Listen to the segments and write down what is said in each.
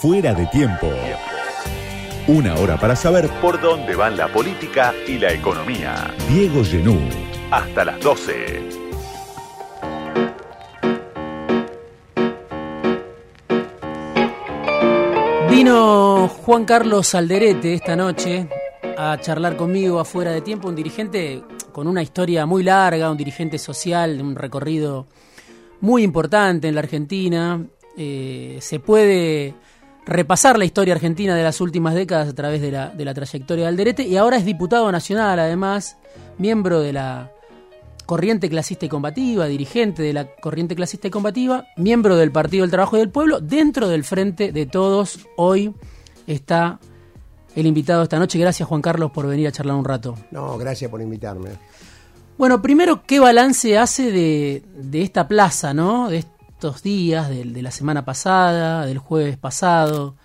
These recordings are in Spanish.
Fuera de tiempo. Una hora para saber por dónde van la política y la economía. Diego Genú. Hasta las 12. Vino Juan Carlos Alderete esta noche a charlar conmigo afuera de tiempo, un dirigente con una historia muy larga, un dirigente social, un recorrido muy importante en la Argentina. Eh, se puede repasar la historia argentina de las últimas décadas a través de la, de la trayectoria de Alderete y ahora es diputado nacional, además, miembro de la corriente clasista y combativa, dirigente de la corriente clasista y combativa, miembro del Partido del Trabajo y del Pueblo, dentro del Frente de Todos. Hoy está el invitado esta noche. Gracias Juan Carlos por venir a charlar un rato. No, gracias por invitarme. Bueno, primero, ¿qué balance hace de, de esta plaza, ¿no? De estos días, de, de, la semana pasada, del jueves pasado,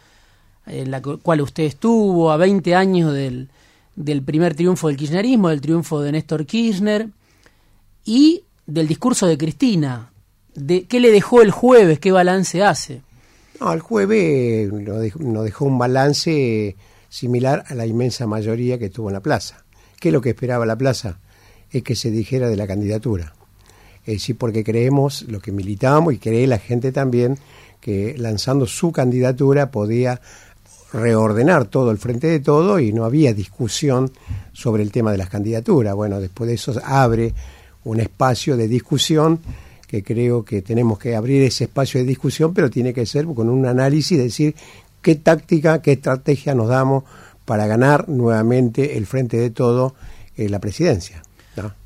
en la cual usted estuvo, a 20 años del, del primer triunfo del kirchnerismo, del triunfo de Néstor Kirchner y del discurso de Cristina. De, ¿Qué le dejó el jueves? ¿Qué balance hace? No, el jueves nos dejó, nos dejó un balance similar a la inmensa mayoría que tuvo en la plaza. ¿Qué es lo que esperaba la plaza? Es que se dijera de la candidatura. Es decir, porque creemos, lo que militamos y cree la gente también, que lanzando su candidatura podía reordenar todo el frente de todo y no había discusión sobre el tema de las candidaturas. Bueno, después de eso abre un espacio de discusión que creo que tenemos que abrir ese espacio de discusión, pero tiene que ser con un análisis, decir qué táctica, qué estrategia nos damos para ganar nuevamente el frente de todo eh, la presidencia.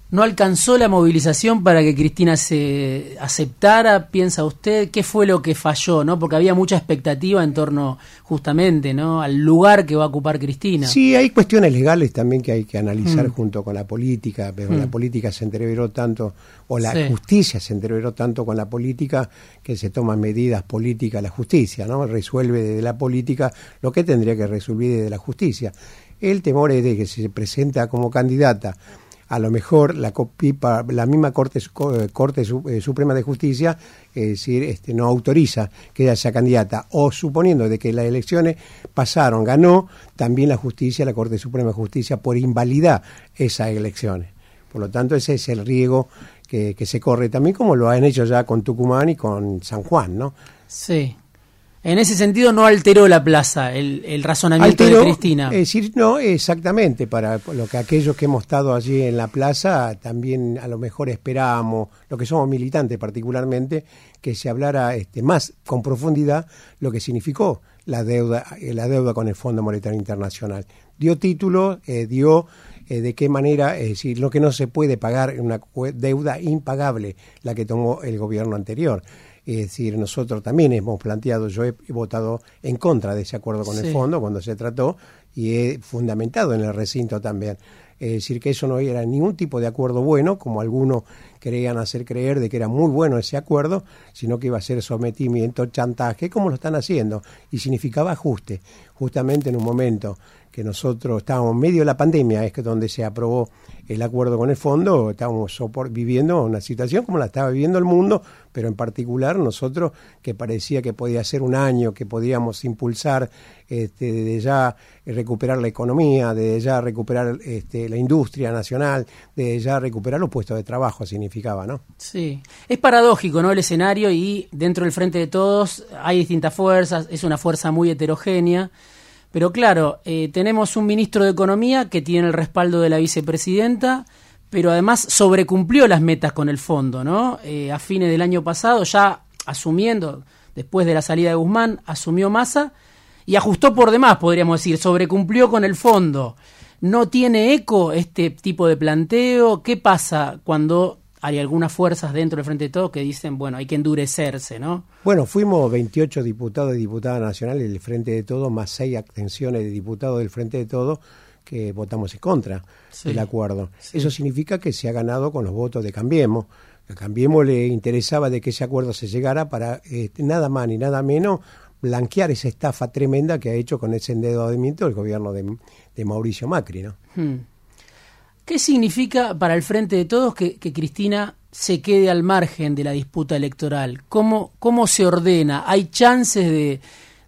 ¿No? ¿No alcanzó la movilización para que Cristina se aceptara? ¿Piensa usted qué fue lo que falló? ¿no? Porque había mucha expectativa en torno justamente ¿no? al lugar que va a ocupar Cristina. Sí, hay cuestiones legales también que hay que analizar mm. junto con la política, pero mm. la política se entreveró tanto, o la sí. justicia se entreveró tanto con la política que se toman medidas políticas la justicia, ¿no? Resuelve desde la política lo que tendría que resolver desde la justicia. El temor es de que se presenta como candidata a lo mejor la, copipa, la misma Corte, Corte Suprema de Justicia, es decir, este, no autoriza que ella sea candidata, o suponiendo de que las elecciones pasaron, ganó, también la justicia, la Corte Suprema de Justicia, por invalidar esas elecciones. Por lo tanto, ese es el riesgo que, que se corre también, como lo han hecho ya con Tucumán y con San Juan, ¿no? Sí. En ese sentido no alteró la plaza el, el razonamiento alteró, de Cristina. Es decir, no, exactamente, para lo que aquellos que hemos estado allí en la plaza también a lo mejor esperábamos, lo que somos militantes particularmente, que se hablara este, más con profundidad lo que significó la deuda, la deuda con el Fondo Monetario Internacional. Dio título, eh, dio eh, de qué manera, es decir, lo que no se puede pagar, una deuda impagable, la que tomó el gobierno anterior. Es decir, nosotros también hemos planteado, yo he votado en contra de ese acuerdo con sí. el fondo cuando se trató y he fundamentado en el recinto también. Es decir, que eso no era ningún tipo de acuerdo bueno, como algunos querían hacer creer de que era muy bueno ese acuerdo, sino que iba a ser sometimiento, chantaje, como lo están haciendo, y significaba ajuste, justamente en un momento que nosotros estábamos en medio de la pandemia, es que donde se aprobó el acuerdo con el fondo, estábamos viviendo una situación como la estaba viviendo el mundo, pero en particular nosotros que parecía que podía ser un año, que podíamos impulsar este, desde ya recuperar la economía, desde ya recuperar este, la industria nacional, desde ya recuperar los puestos de trabajo, Sí, es paradójico, ¿no? El escenario y dentro del frente de todos hay distintas fuerzas, es una fuerza muy heterogénea. Pero claro, eh, tenemos un ministro de Economía que tiene el respaldo de la vicepresidenta, pero además sobrecumplió las metas con el fondo, ¿no? Eh, a fines del año pasado, ya asumiendo, después de la salida de Guzmán, asumió Massa y ajustó por demás, podríamos decir, sobrecumplió con el fondo. ¿No tiene eco este tipo de planteo? ¿Qué pasa cuando hay algunas fuerzas dentro del Frente de Todos que dicen, bueno, hay que endurecerse, ¿no? Bueno, fuimos 28 diputados y diputadas nacionales del Frente de Todos, más seis abstenciones de diputados del Frente de Todos que votamos en contra sí. del acuerdo. Sí. Eso significa que se ha ganado con los votos de Cambiemos. A Cambiemos le interesaba de que ese acuerdo se llegara para eh, nada más ni nada menos blanquear esa estafa tremenda que ha hecho con ese endeudamiento el gobierno de, de Mauricio Macri, ¿no? Hmm. ¿Qué significa para el Frente de Todos que, que, Cristina se quede al margen de la disputa electoral? ¿Cómo, cómo se ordena? ¿Hay chances de,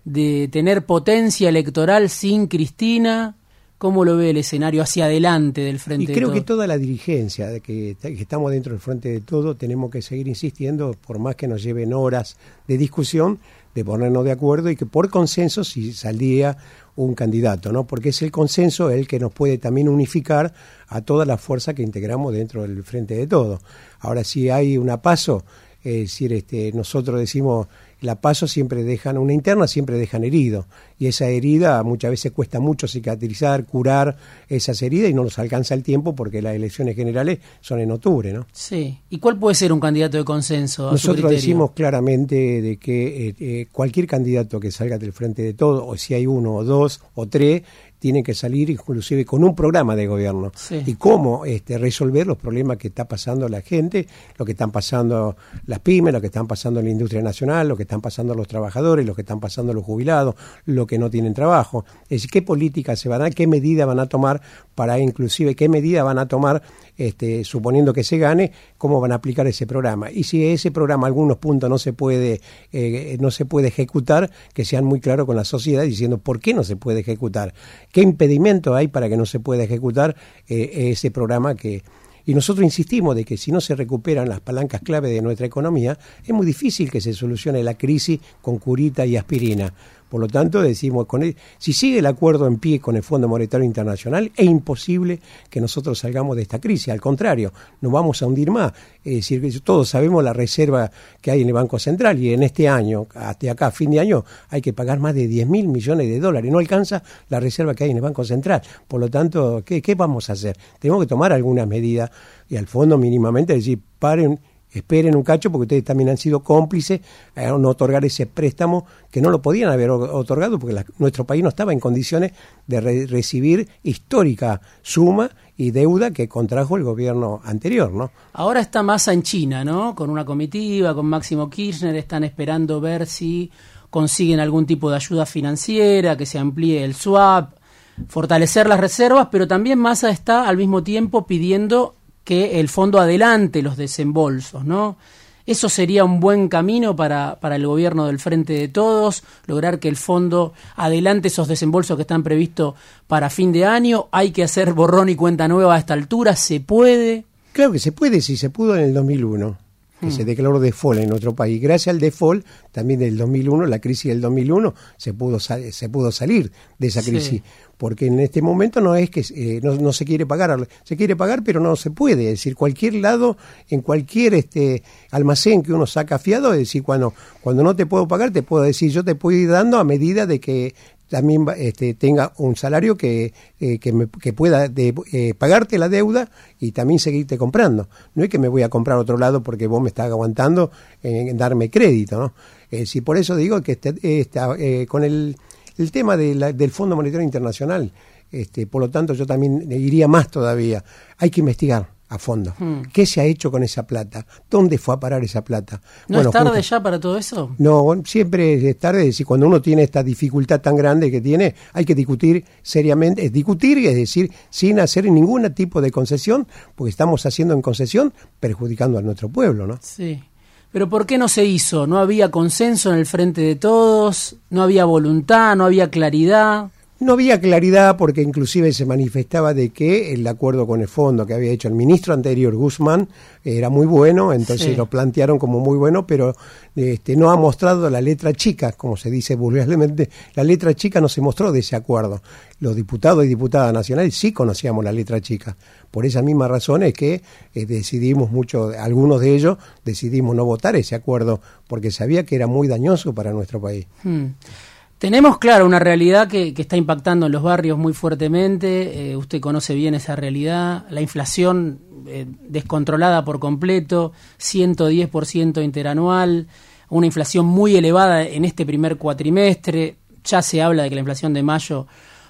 de tener potencia electoral sin Cristina? ¿Cómo lo ve el escenario hacia adelante del Frente y creo que toda la dirigencia, de que, que, estamos dentro del Frente de Todo, tenemos que seguir insistiendo, por más que nos lleven horas de discusión, de ponernos de acuerdo y que por consenso si saldría un candidato, ¿no? Porque es el consenso el que nos puede también unificar a toda la fuerza que integramos dentro del Frente de Todo. Ahora, si hay una paso, es decir, este, nosotros decimos la paso siempre dejan, una interna siempre dejan herido. Y esa herida muchas veces cuesta mucho cicatrizar, curar esas heridas y no nos alcanza el tiempo porque las elecciones generales son en octubre, ¿no? Sí. ¿Y cuál puede ser un candidato de consenso? Nosotros decimos claramente de que eh, eh, cualquier candidato que salga del frente de todo, o si hay uno o dos o tres, tiene que salir inclusive con un programa de gobierno y cómo este, resolver los problemas que está pasando la gente, lo que están pasando las pymes, lo que están pasando en la industria nacional, lo que están pasando los trabajadores, lo que están pasando los jubilados, lo que no tienen trabajo. Es decir, qué políticas se van a dar, qué medidas van a tomar para inclusive qué medidas van a tomar este, suponiendo que se gane, cómo van a aplicar ese programa. Y si ese programa algunos puntos no se puede, eh, no se puede ejecutar, que sean muy claros con la sociedad diciendo por qué no se puede ejecutar, qué impedimento hay para que no se pueda ejecutar eh, ese programa que, y nosotros insistimos de que si no se recuperan las palancas clave de nuestra economía, es muy difícil que se solucione la crisis con curita y aspirina. Por lo tanto, decimos, con si sigue el acuerdo en pie con el Fondo Monetario Internacional, es imposible que nosotros salgamos de esta crisis. Al contrario, nos vamos a hundir más. Es decir, todos sabemos la reserva que hay en el Banco Central y en este año, hasta acá, fin de año, hay que pagar más de 10 mil millones de dólares. No alcanza la reserva que hay en el Banco Central. Por lo tanto, ¿qué, qué vamos a hacer? Tenemos que tomar algunas medidas y al fondo mínimamente decir, paren esperen un cacho porque ustedes también han sido cómplices a no otorgar ese préstamo que no lo podían haber otorgado porque nuestro país no estaba en condiciones de recibir histórica suma y deuda que contrajo el gobierno anterior, ¿no? Ahora está masa en China, ¿no? Con una comitiva, con Máximo Kirchner, están esperando ver si consiguen algún tipo de ayuda financiera, que se amplíe el swap, fortalecer las reservas, pero también Massa está al mismo tiempo pidiendo que el fondo adelante los desembolsos, ¿no? Eso sería un buen camino para, para el gobierno del Frente de Todos, lograr que el fondo adelante esos desembolsos que están previstos para fin de año. Hay que hacer borrón y cuenta nueva a esta altura, ¿se puede? Claro que se puede, si se pudo en el 2001 que hmm. se declaró default en nuestro país. Gracias al default, también del 2001, la crisis del 2001, se pudo, se pudo salir de esa crisis porque en este momento no es que eh, no, se quiere pagar, se quiere pagar pero no se puede, es decir, cualquier lado, en cualquier este almacén que uno saca fiado, es decir, cuando, cuando no te puedo pagar, te puedo decir, yo te puedo ir dando a medida de que también este, tenga un salario que, eh, que, pueda de, eh, pagarte la deuda y también seguirte comprando. No es que me voy a comprar otro lado porque vos me estás aguantando en, darme crédito, ¿no? Es por eso digo que este, con el el tema del Fondo Monetario Internacional, este, por lo tanto yo también iría más todavía. Hay que investigar a fondo. Hmm. ¿Qué se ha hecho con esa plata? ¿Dónde fue a parar esa plata? ¿No es tarde ya para todo eso? No, siempre es tarde. Es decir, cuando uno tiene esta dificultad tan grande que tiene, hay que discutir seriamente. Es discutir, es decir, sin hacer ningún tipo de concesión, porque estamos haciendo en concesión perjudicando a nuestro pueblo, ¿no? Sí. Pero ¿por qué no se hizo? ¿No había consenso en el frente de todos? ¿No había voluntad? ¿No había claridad? No había claridad porque inclusive se manifestaba de que el acuerdo con el fondo que había hecho el ministro anterior, Guzmán, era muy bueno, entonces lo plantearon como muy bueno, pero este, no ha mostrado la letra chica, como se dice vulgarmente, la letra chica no se mostró de ese acuerdo. Los diputados y diputadas nacionales sí conocíamos la letra chica. Por esa misma razón es que eh, decidimos mucho, algunos de ellos decidimos no votar ese acuerdo porque sabía que era muy dañoso para nuestro país. Hmm. Tenemos, claro, una realidad que, está impactando en los barrios muy fuertemente. Eh, usted conoce bien esa realidad. La inflación eh, descontrolada por completo, 110% interanual, una inflación muy elevada en este primer cuatrimestre. Ya se habla de que la inflación de mayo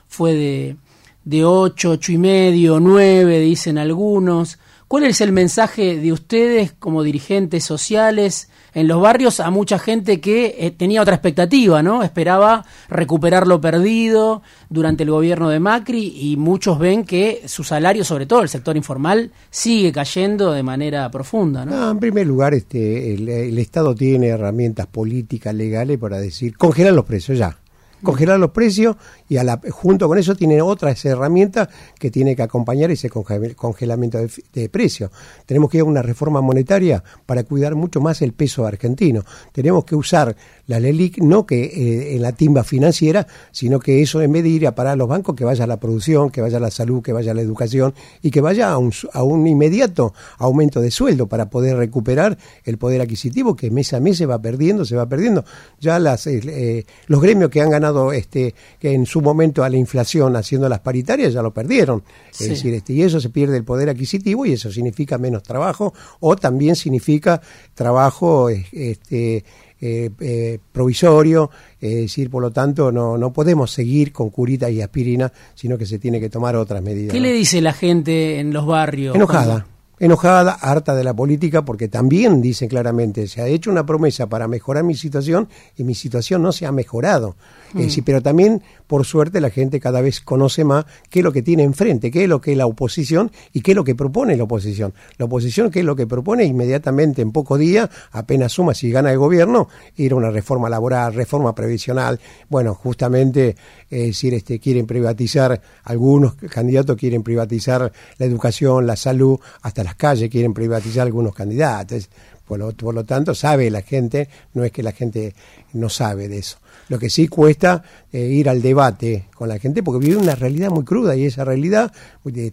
fue de, de 8, 8 y medio, 9, dicen algunos. ¿Cuál es el mensaje de ustedes como dirigentes sociales en los barrios a mucha gente que eh, tenía otra expectativa, ¿no? Esperaba recuperar lo perdido durante el gobierno de Macri y muchos ven que su salario, sobre todo el sector informal, sigue cayendo de manera profunda, ¿no? en primer lugar, este, el, Estado tiene herramientas políticas, legales para decir, congelar los precios ya. Congelar los precios y junto con eso tiene otras herramientas que tiene que acompañar ese congelamiento de, precios. Tenemos que ir a una reforma monetaria para cuidar mucho más el peso argentino. Tenemos que usar la LELIC no que eh, en la timba financiera, sino que eso en vez de ir a parar a los bancos, que vaya a la producción, que vaya a la salud, que vaya a la educación y que vaya a un, a un inmediato aumento de sueldo para poder recuperar el poder adquisitivo que mes a mes se va perdiendo, se va perdiendo. Ya las, eh, eh, los gremios que han ganado este, que en su momento a la inflación haciendo las paritarias ya lo perdieron. Es decir, este, y eso se pierde el poder adquisitivo y eso significa menos trabajo o también significa trabajo este, eh, eh, provisorio, es decir, por lo tanto no, no podemos seguir con curita y aspirina, sino que se tiene que tomar otras medidas. ¿Qué le dice la gente en los barrios? Enojada. Enojada, harta de la política, porque también dicen claramente, se ha hecho una promesa para mejorar mi situación y mi situación no se ha mejorado. Mm. pero también, por suerte, la gente cada vez conoce más qué es lo que tiene enfrente, qué es lo que es la oposición y qué es lo que propone la oposición. La oposición, qué es lo que propone inmediatamente, en pocos días, apenas suma si gana el gobierno, ir a una reforma laboral, reforma previsional. Bueno, justamente, es decir, este, quieren privatizar, algunos candidatos quieren privatizar la educación, la salud, hasta las calles quieren privatizar algunos candidatos. Por lo, por lo tanto, sabe la gente, no es que la gente no sabe de eso. Lo que sí cuesta eh, ir al debate con la gente porque vive una realidad muy cruda y esa realidad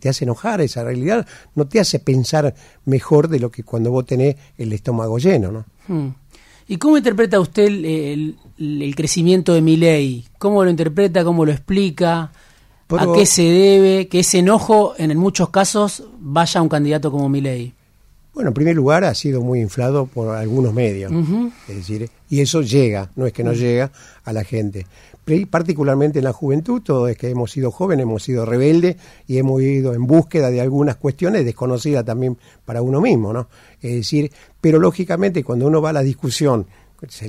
te hace enojar, esa realidad no te hace pensar mejor de lo que cuando vos tenés el estómago lleno, ¿no? Hmm. ¿Y cómo interpreta usted el, crecimiento de mi ley? ¿Cómo lo interpreta? ¿Cómo lo explica? ¿A qué se debe que ese enojo en muchos casos vaya a un candidato como Milei? Bueno, en primer lugar ha sido muy inflado por algunos medios, es decir, y eso llega, no es que no llega a la gente. Particularmente en la juventud, todo es que hemos sido jóvenes, hemos sido rebeldes y hemos ido en búsqueda de algunas cuestiones desconocidas también para uno mismo, ¿no? Es decir, pero lógicamente cuando uno va a la discusión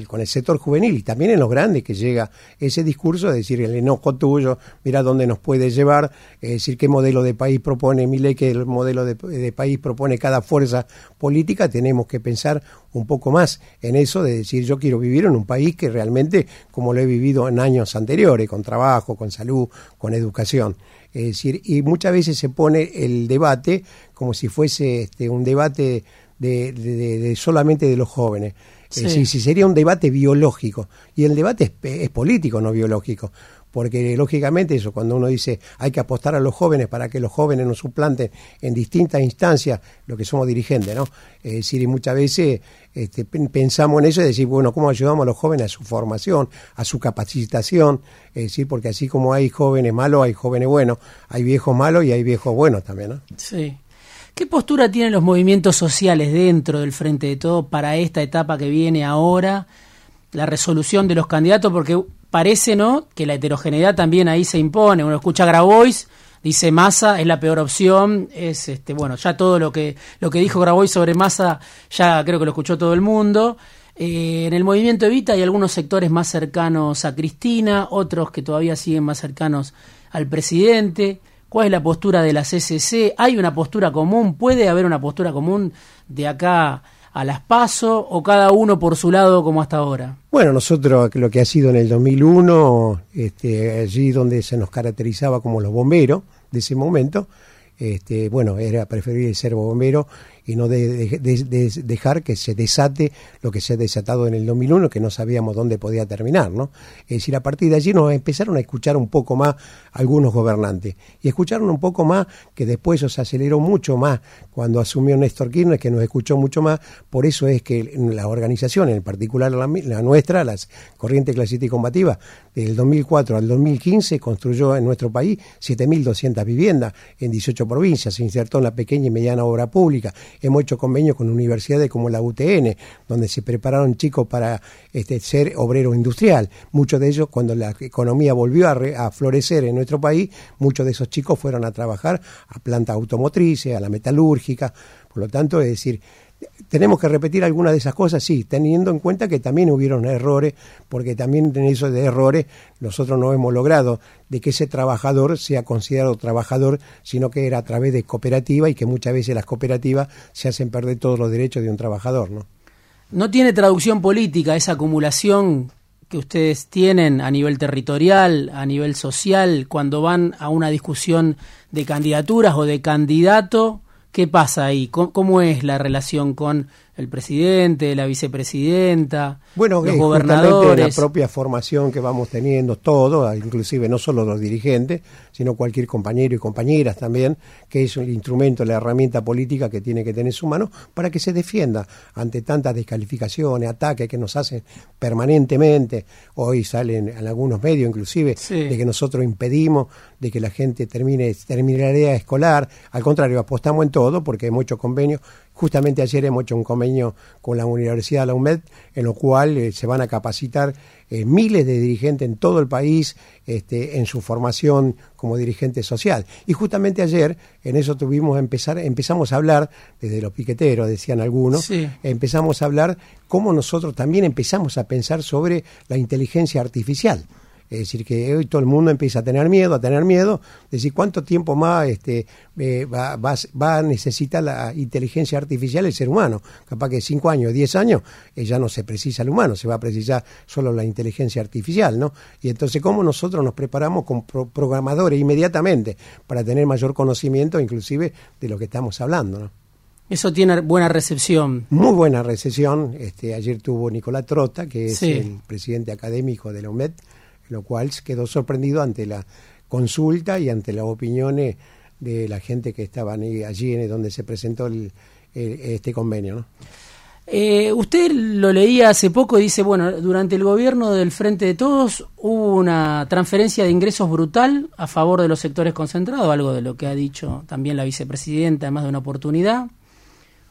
con el sector juvenil y también en los grandes que llega ese discurso de decir el enojo tuyo, mira dónde nos puede llevar, es decir qué modelo de país propone ley qué modelo de, país propone cada fuerza política, tenemos que pensar un poco más en eso de decir yo quiero vivir en un país que realmente como lo he vivido en años anteriores, con trabajo, con salud, con educación. Es decir, y muchas veces se pone el debate como si fuese este, un debate de solamente de los jóvenes. Sí. si sería un debate biológico. Y el debate es, político, no biológico. Porque lógicamente eso, cuando uno dice hay que apostar a los jóvenes para que los jóvenes nos suplanten en distintas instancias lo que somos dirigentes, ¿no? Es decir, y muchas veces este, pensamos en eso y decir, bueno, ¿cómo ayudamos a los jóvenes a su formación, a su capacitación? Es decir, porque así como hay jóvenes malos, hay jóvenes buenos, hay viejos malos y hay viejos buenos también, ¿no? Sí. ¿Qué postura tienen los movimientos sociales dentro del Frente de Todo para esta etapa que viene ahora? La resolución de los candidatos, porque parece, ¿no?, que la heterogeneidad también ahí se impone. Uno escucha a Grabois, dice Massa es la peor opción, es este, bueno, ya todo lo que lo que dijo Grabois sobre Massa ya creo que lo escuchó todo el mundo. Eh, en el movimiento Evita hay algunos sectores más cercanos a Cristina, otros que todavía siguen más cercanos al presidente. ¿Cuál es la postura de la CCC? ¿Hay una postura común? ¿Puede haber una postura común de acá a las PASO o cada uno por su lado como hasta ahora? Bueno, nosotros lo que ha sido en el 2001, este, allí donde se nos caracterizaba como los bomberos de ese momento, este, bueno, era preferible ser bombero y no de, dejar que se desate lo que se ha desatado en el 2001, que no sabíamos dónde podía terminar, ¿no? Es decir, a partir de allí nos empezaron a escuchar un poco más algunos gobernantes. Y escucharon un poco más que después se aceleró mucho más cuando asumió Néstor Kirchner, que nos escuchó mucho más, por eso es que la organización, en particular la, nuestra, las Corrientes Clasista y Combativa, del 2004 al 2015 construyó en nuestro país 7.200 viviendas en 18 provincias, se insertó en la pequeña y mediana obra pública, hemos hecho convenios con universidades como la UTN, donde se prepararon chicos para este, ser obrero industrial. Muchos de ellos, cuando la economía volvió a, florecer en nuestro país, muchos de esos chicos fueron a trabajar a plantas automotrices, a la metalúrgica. Por lo tanto, es decir, tenemos que repetir algunas de esas cosas, sí, teniendo en cuenta que también hubieron errores, porque también en esos de errores nosotros no hemos logrado de que ese trabajador sea considerado trabajador, sino que era a través de cooperativa y que muchas veces las cooperativas se hacen perder todos los derechos de un trabajador, ¿no? No tiene traducción política esa acumulación que ustedes tienen a nivel territorial, a nivel social, cuando van a una discusión de candidaturas o de candidato? ¿Qué pasa ahí? ¿Cómo, es la relación con el presidente, la vicepresidenta, bueno, los gobernadores? la propia formación que vamos teniendo todos, inclusive no solo los dirigentes, sino cualquier compañero y compañeras también, que es el instrumento, la herramienta política que tiene que tener su mano para que se defienda ante tantas descalificaciones, ataques que nos hacen permanentemente. Hoy salen en algunos medios inclusive de que nosotros impedimos de que la gente termine, termine la escolar. Al contrario, apostamos en todo porque hemos hecho convenios Justamente ayer hemos hecho un convenio con la Universidad de la UMED, en lo cual eh, se van a capacitar eh, miles de dirigentes en todo el país este, en su formación como dirigente social. Y justamente ayer en eso tuvimos empezar, empezamos a hablar, desde los piqueteros, decían algunos, empezamos a hablar cómo nosotros también empezamos a pensar sobre la inteligencia artificial. Es decir, que hoy todo el mundo empieza a tener miedo, a tener miedo, decir, ¿cuánto tiempo más este, eh, va, va, a necesitar la inteligencia artificial el ser humano? Capaz que cinco años, diez años, eh, ya no se precisa el humano, se va a precisar solo la inteligencia artificial, ¿no? Y entonces, ¿cómo nosotros nos preparamos con programadores inmediatamente para tener mayor conocimiento, inclusive, de lo que estamos hablando, ¿no? Eso tiene buena recepción. Muy buena recepción. Este, ayer tuvo Nicolás Trota, que es el presidente académico de la UMED, lo cual quedó sorprendido ante la consulta y ante las opiniones de la gente que estaban allí en donde se presentó este convenio. Eh, usted lo leía hace poco y dice, bueno, durante el gobierno del Frente de Todos hubo una transferencia de ingresos brutal a favor de los sectores concentrados, algo de lo que ha dicho también la vicepresidenta, además de una oportunidad.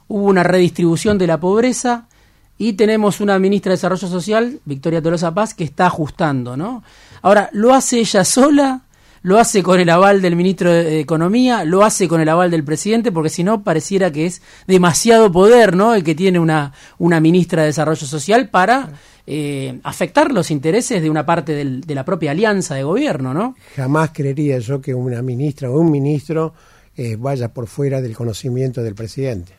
Hubo una redistribución de la pobreza y tenemos una ministra de Desarrollo Social, Victoria Tolosa Paz, que está ajustando, ¿no? Ahora, ¿lo hace ella sola? ¿Lo hace con el aval del ministro de Economía? ¿Lo hace con el aval del presidente? Porque si no, pareciera que es demasiado poder, ¿no? El que tiene una, una ministra de Desarrollo Social para eh, afectar los intereses de una parte de la propia alianza de gobierno, ¿no? Jamás creería yo que una ministra o un ministro eh, vaya por fuera del conocimiento del presidente.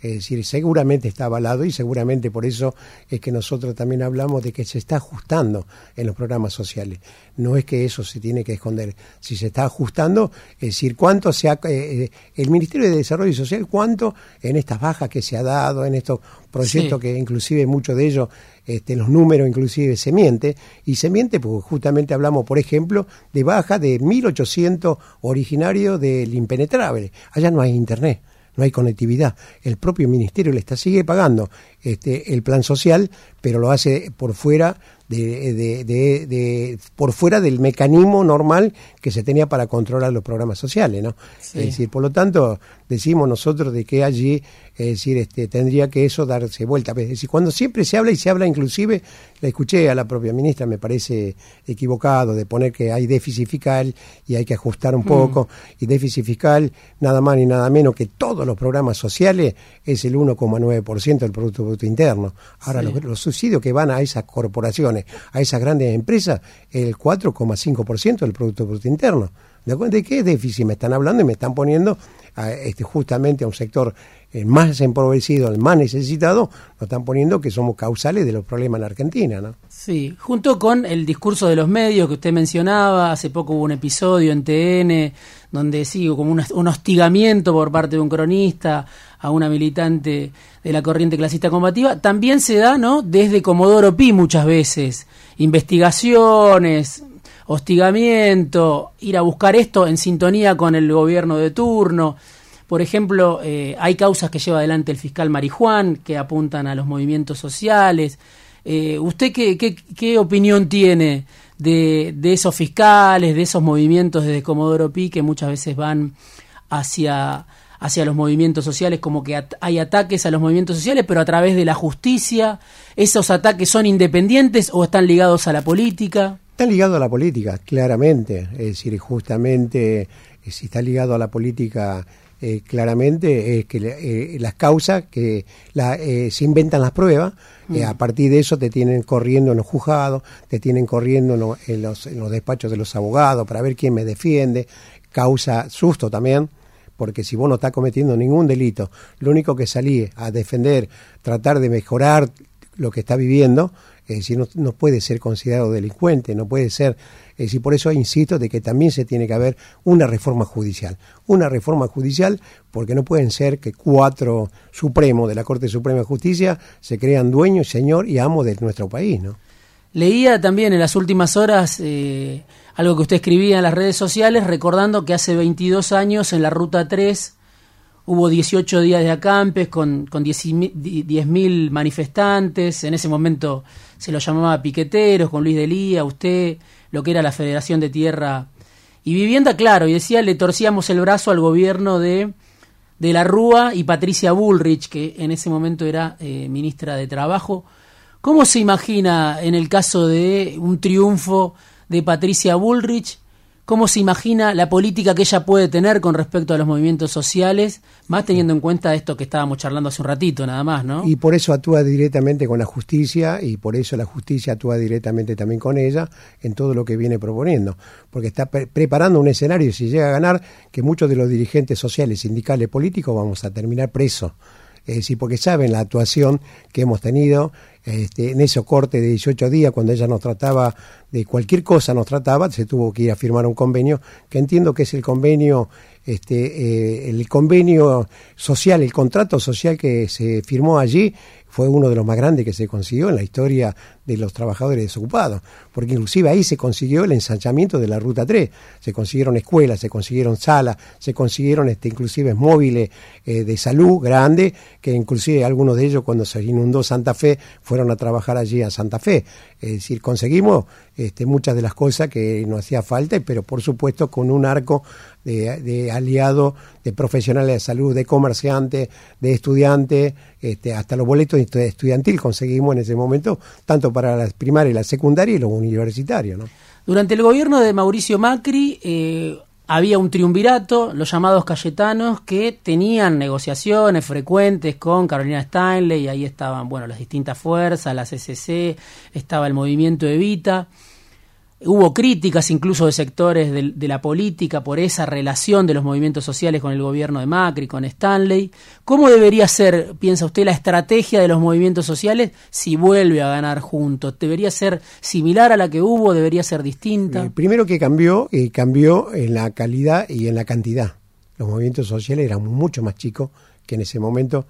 Es decir, seguramente está avalado y seguramente por eso es que nosotros también hablamos de que se está ajustando en los programas sociales. No es que eso se tiene que esconder. Si se está ajustando, es decir, cuánto se ha, eh, eh, el Ministerio de Desarrollo Social, cuánto en estas bajas que se ha dado, en estos proyectos que inclusive muchos de ellos este, los números inclusive se miente, y se miente porque justamente hablamos, por ejemplo, de baja de 1.800 originarios del impenetrable. Allá no hay internet no hay conectividad. El propio ministerio le está sigue pagando este, el plan social, pero lo hace por fuera de, de, por fuera del mecanismo normal que se tenía para controlar los programas sociales, ¿no? Es decir, por lo tanto, decimos nosotros de que allí, es decir, este, tendría que eso darse vuelta. Es decir, cuando siempre se habla y se habla inclusive, la escuché a la propia ministra, me parece equivocado de poner que hay déficit fiscal y hay que ajustar un mm. poco, y déficit fiscal nada más ni nada menos que todos los programas sociales es el 1,9% del Producto Bruto Interno. Ahora, los subsidios que van a esas corporaciones, a esas grandes empresas el 4,5% del Producto Bruto Interno. ¿De qué déficit me están hablando y me están poniendo a, este, justamente a un sector el más empobrecido, el más necesitado, nos están poniendo que somos causales de los problemas en Argentina, ¿no? Sí, junto con el discurso de los medios que usted mencionaba, hace poco hubo un episodio en TN donde sí, como un, hostigamiento por parte de un cronista a una militante de la corriente clasista combativa, también se da, ¿no? Desde Comodoro Pi muchas veces, investigaciones, hostigamiento, ir a buscar esto en sintonía con el gobierno de turno. Por ejemplo, eh, hay causas que lleva adelante el fiscal Marijuán que apuntan a los movimientos sociales. Eh, ¿Usted qué, opinión tiene de, esos fiscales, de esos movimientos desde Comodoro Pi que muchas veces van hacia, hacia los movimientos sociales, como que hay ataques a los movimientos sociales, pero a través de la justicia? ¿Esos ataques son independientes o están ligados a la política? Están ligados a la política, claramente. Es decir, justamente eh, si está ligado a la política eh, claramente es que eh, las causas que eh, se inventan las pruebas, mm. a partir de eso te tienen corriendo en los juzgados, te tienen corriendo en los, en los despachos de los abogados para ver quién me defiende, causa susto también porque si vos no estás cometiendo ningún delito, lo único que salí a defender, tratar de mejorar lo que está viviendo, es decir, no, no puede ser considerado delincuente, no puede ser, es decir, por eso insisto de que también se tiene que haber una reforma judicial, una reforma judicial porque no pueden ser que cuatro supremos de la Corte Suprema de Justicia se crean dueños, señor y amo de nuestro país, ¿no? Leía también en las últimas horas eh, algo que usted escribía en las redes sociales, recordando que hace 22 años en la Ruta 3 hubo 18 días de acampes con, con 10.000 manifestantes, en ese momento se lo llamaba piqueteros, con Luis Delía, usted, lo que era la Federación de Tierra y Vivienda, claro, y decía, le torcíamos el brazo al gobierno de, de la Rúa y Patricia Bullrich, que en ese momento era eh, ministra de Trabajo. ¿Cómo se imagina en el caso de un triunfo de Patricia Bullrich? ¿Cómo se imagina la política que ella puede tener con respecto a los movimientos sociales, más teniendo en cuenta esto que estábamos charlando hace un ratito nada más, ¿no? Y por eso actúa directamente con la justicia y por eso la justicia actúa directamente también con ella en todo lo que viene proponiendo, porque está pre preparando un escenario, si llega a ganar, que muchos de los dirigentes sociales, sindicales, políticos vamos a terminar presos. Es decir, porque saben la actuación que hemos tenido este, en ese corte de 18 días, cuando ella nos trataba de cualquier cosa, nos trataba, se tuvo que ir a firmar un convenio, que entiendo que es el convenio, este, eh, el convenio social, el contrato social que se firmó allí, fue uno de los más grandes que se consiguió en la historia de los trabajadores desocupados, porque inclusive ahí se consiguió el ensanchamiento de la Ruta 3, se consiguieron escuelas, se consiguieron salas, se consiguieron este, inclusive móviles eh, de salud grandes, que inclusive algunos de ellos cuando se inundó Santa Fe fueron a trabajar allí a Santa Fe. Es decir, conseguimos este, muchas de las cosas que nos hacía falta, pero por supuesto con un arco de, de aliados, de profesionales de salud, de comerciantes, de estudiantes, este, hasta los boletos estudiantil conseguimos en ese momento, tanto para la primaria y la secundaria y los universitarios. Durante el gobierno de Mauricio Macri eh, había un triunvirato, los llamados Cayetanos, que tenían negociaciones frecuentes con Carolina Stanley, y ahí estaban bueno, las distintas fuerzas, la CCC, estaba el movimiento Evita. Hubo críticas incluso de sectores de, la política por esa relación de los movimientos sociales con el gobierno de Macri, con Stanley. ¿Cómo debería ser, piensa usted, la estrategia de los movimientos sociales si vuelve a ganar juntos? ¿Debería ser similar a la que hubo? ¿Debería ser distinta? El primero que cambió, cambió en la calidad y en la cantidad. Los movimientos sociales eran mucho más chicos que en ese momento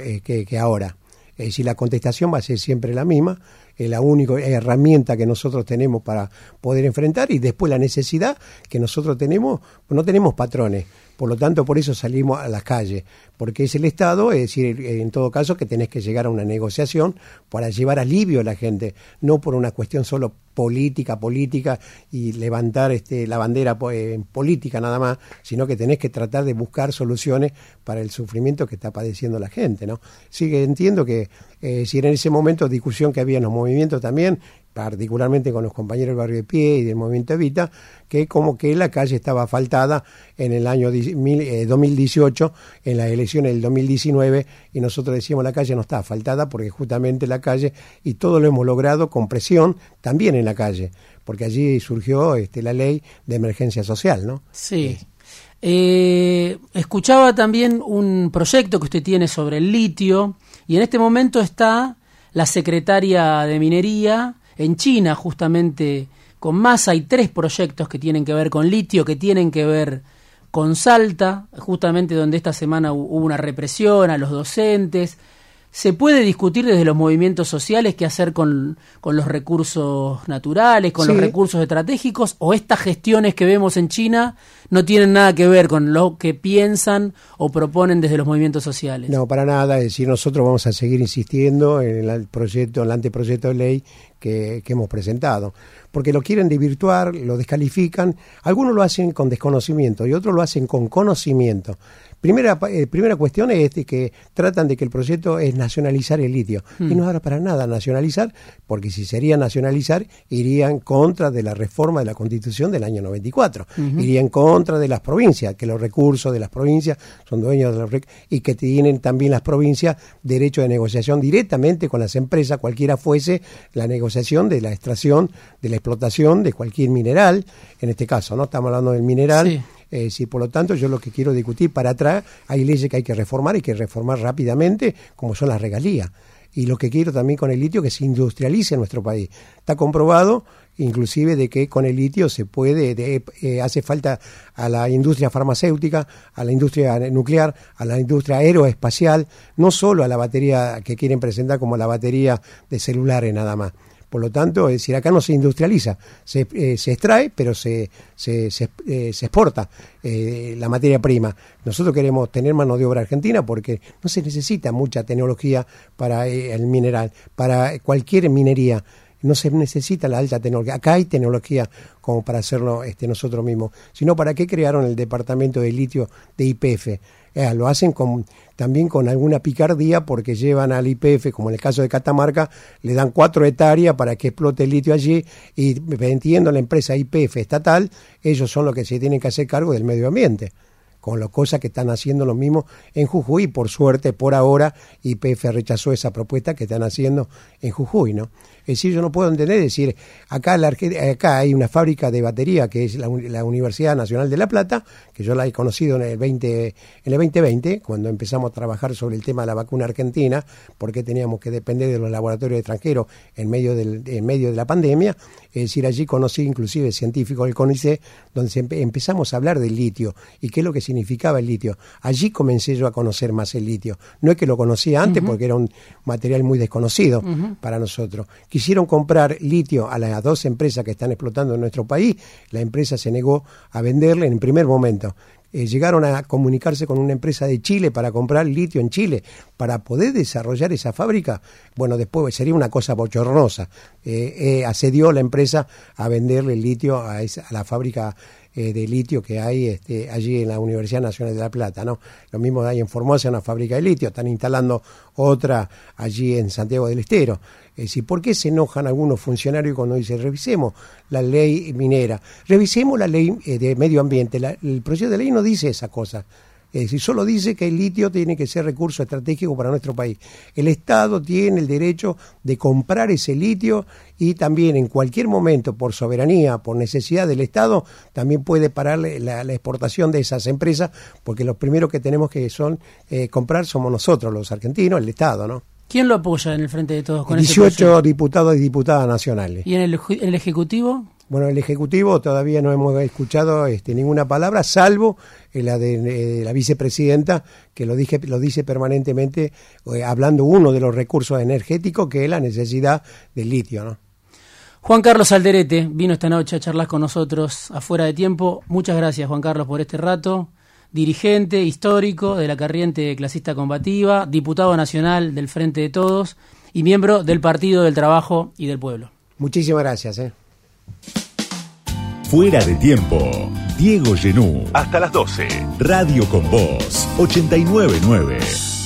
eh, que, que ahora. Es decir, la contestación va a ser siempre la misma es la única herramienta que nosotros tenemos para poder enfrentar y después la necesidad que nosotros tenemos, no tenemos patrones, por lo tanto por eso salimos a las calles, porque es el Estado, es decir, en todo caso que tenés que llegar a una negociación para llevar alivio a la gente, no por una cuestión solo política, política y levantar este, la bandera eh, política nada más, sino que tenés que tratar de buscar soluciones para el sufrimiento que está padeciendo la gente, ¿no? Sí que entiendo que eh, si en ese momento discusión que había en los movimientos también, particularmente con los compañeros del barrio de pie y del movimiento Evita, que como que la calle estaba faltada en el año 2018, eh, en las elecciones del 2019, y nosotros decíamos la calle no está faltada porque justamente la calle, y todo lo hemos logrado con presión también en la calle, porque allí surgió este, la ley de emergencia social, ¿no? Sí. Eh, escuchaba también un proyecto que usted tiene sobre el litio, y en este momento está la secretaria de Minería en China, justamente con más. Hay tres proyectos que tienen que ver con litio, que tienen que ver con Salta, justamente donde esta semana hubo una represión a los docentes. Se puede discutir desde los movimientos sociales qué hacer con, con los recursos naturales, con los recursos estratégicos, o estas gestiones que vemos en China no tienen nada que ver con lo que piensan o proponen desde los movimientos sociales. No, para nada. Es decir, nosotros vamos a seguir insistiendo en el proyecto, en el anteproyecto de ley que, que hemos presentado porque lo quieren desvirtuar, lo descalifican. Algunos lo hacen con desconocimiento y otros lo hacen con conocimiento. Primera, eh, primera cuestión es que tratan de que el proyecto es nacionalizar el litio. Y hmm. no ahora para nada nacionalizar, porque si sería nacionalizar, iría en contra de la reforma de la Constitución del año 94. Iría en contra de las provincias, que los recursos de las provincias son dueños de los y que tienen también las provincias derecho de negociación directamente con las empresas, cualquiera fuese la negociación de la extracción, de la explotación de cualquier mineral, en este caso, ¿no? Estamos hablando del mineral. Eh, sí, por lo tanto, yo lo que quiero discutir para atrás, hay leyes que hay que reformar, hay que reformar rápidamente, como son las regalías. y lo que quiero también con el litio que se industrialice en nuestro país. Está comprobado inclusive de que con el litio se puede, eh, hace falta a la industria farmacéutica, a la industria nuclear, a la industria aeroespacial, no solo a la batería que quieren presentar como la batería de celulares nada más. Por lo tanto, es decir, acá no se industrializa, se, eh, se extrae, pero se, se, se, eh, exporta eh, la materia prima. Nosotros queremos tener mano de obra argentina porque no se necesita mucha tecnología para el mineral, para cualquier minería no se necesita la alta tecnología. Acá hay tecnología como para hacerlo este, nosotros mismos. Sino, ¿para qué crearon el departamento de litio de IPF? Eh, lo hacen también con alguna picardía porque llevan al IPF, como en el caso de Catamarca, le dan cuatro hectáreas para que explote el litio allí y entiendo la empresa IPF estatal, ellos son los que se tienen que hacer cargo del medio ambiente con las cosas que están haciendo lo mismo en Jujuy. Por suerte, por ahora, IPF rechazó esa propuesta que están haciendo en Jujuy, ¿no? Es decir, yo no puedo entender, es decir, acá, la, acá hay una fábrica de batería que es la, Universidad Nacional de La Plata, que yo la he conocido en el, 20, en el 2020, cuando empezamos a trabajar sobre el tema de la vacuna argentina, porque teníamos que depender de los laboratorios extranjeros en medio, del, en medio de la pandemia. Es decir, allí conocí inclusive científicos del CONICET, donde empezamos a hablar del litio y qué es lo que significaba el litio. Allí comencé yo a conocer más el litio. No es que lo conocía antes, porque era un material muy desconocido para nosotros quisieron comprar litio a las dos empresas que están explotando en nuestro país, la empresa se negó a venderle en el primer momento. Eh, llegaron a comunicarse con una empresa de Chile para comprar litio en Chile, para poder desarrollar esa fábrica. Bueno, después sería una cosa bochornosa. Eh, eh, accedió la empresa a venderle litio a, esa, a la fábrica eh, de litio que hay este, allí en la Universidad Nacional de La Plata. ¿no? Lo mismo hay en Formosa, una fábrica de litio, están instalando otra allí en Santiago del Estero. Es decir, ¿por qué se enojan algunos funcionarios cuando dicen revisemos la ley minera? Revisemos la ley eh, de medio ambiente. el proyecto de ley no dice esa cosa. Es decir, solo dice que el litio tiene que ser recurso estratégico para nuestro país. El Estado tiene el derecho de comprar ese litio y también en cualquier momento, por soberanía, por necesidad del Estado, también puede parar la, exportación de esas empresas, porque los primeros que tenemos que son eh, comprar somos nosotros, los argentinos, el Estado, ¿no? ¿Quién lo apoya en el Frente de Todos? Con 18 diputados y diputadas nacionales. ¿Y en el, en el Ejecutivo? Bueno, el Ejecutivo todavía no hemos escuchado este, ninguna palabra, salvo la de, la vicepresidenta, que lo, dije, lo dice permanentemente, eh, hablando uno de los recursos energéticos, que es la necesidad del litio. ¿no? Juan Carlos Alderete vino esta noche a charlar con nosotros afuera de tiempo. Muchas gracias, Juan Carlos, por este rato. Dirigente histórico de la Corriente Clasista Combativa, diputado nacional del Frente de Todos y miembro del Partido del Trabajo y del Pueblo. Muchísimas gracias. ¿eh? Fuera de tiempo. Diego Genú. Hasta las 12. Radio con Voz 899.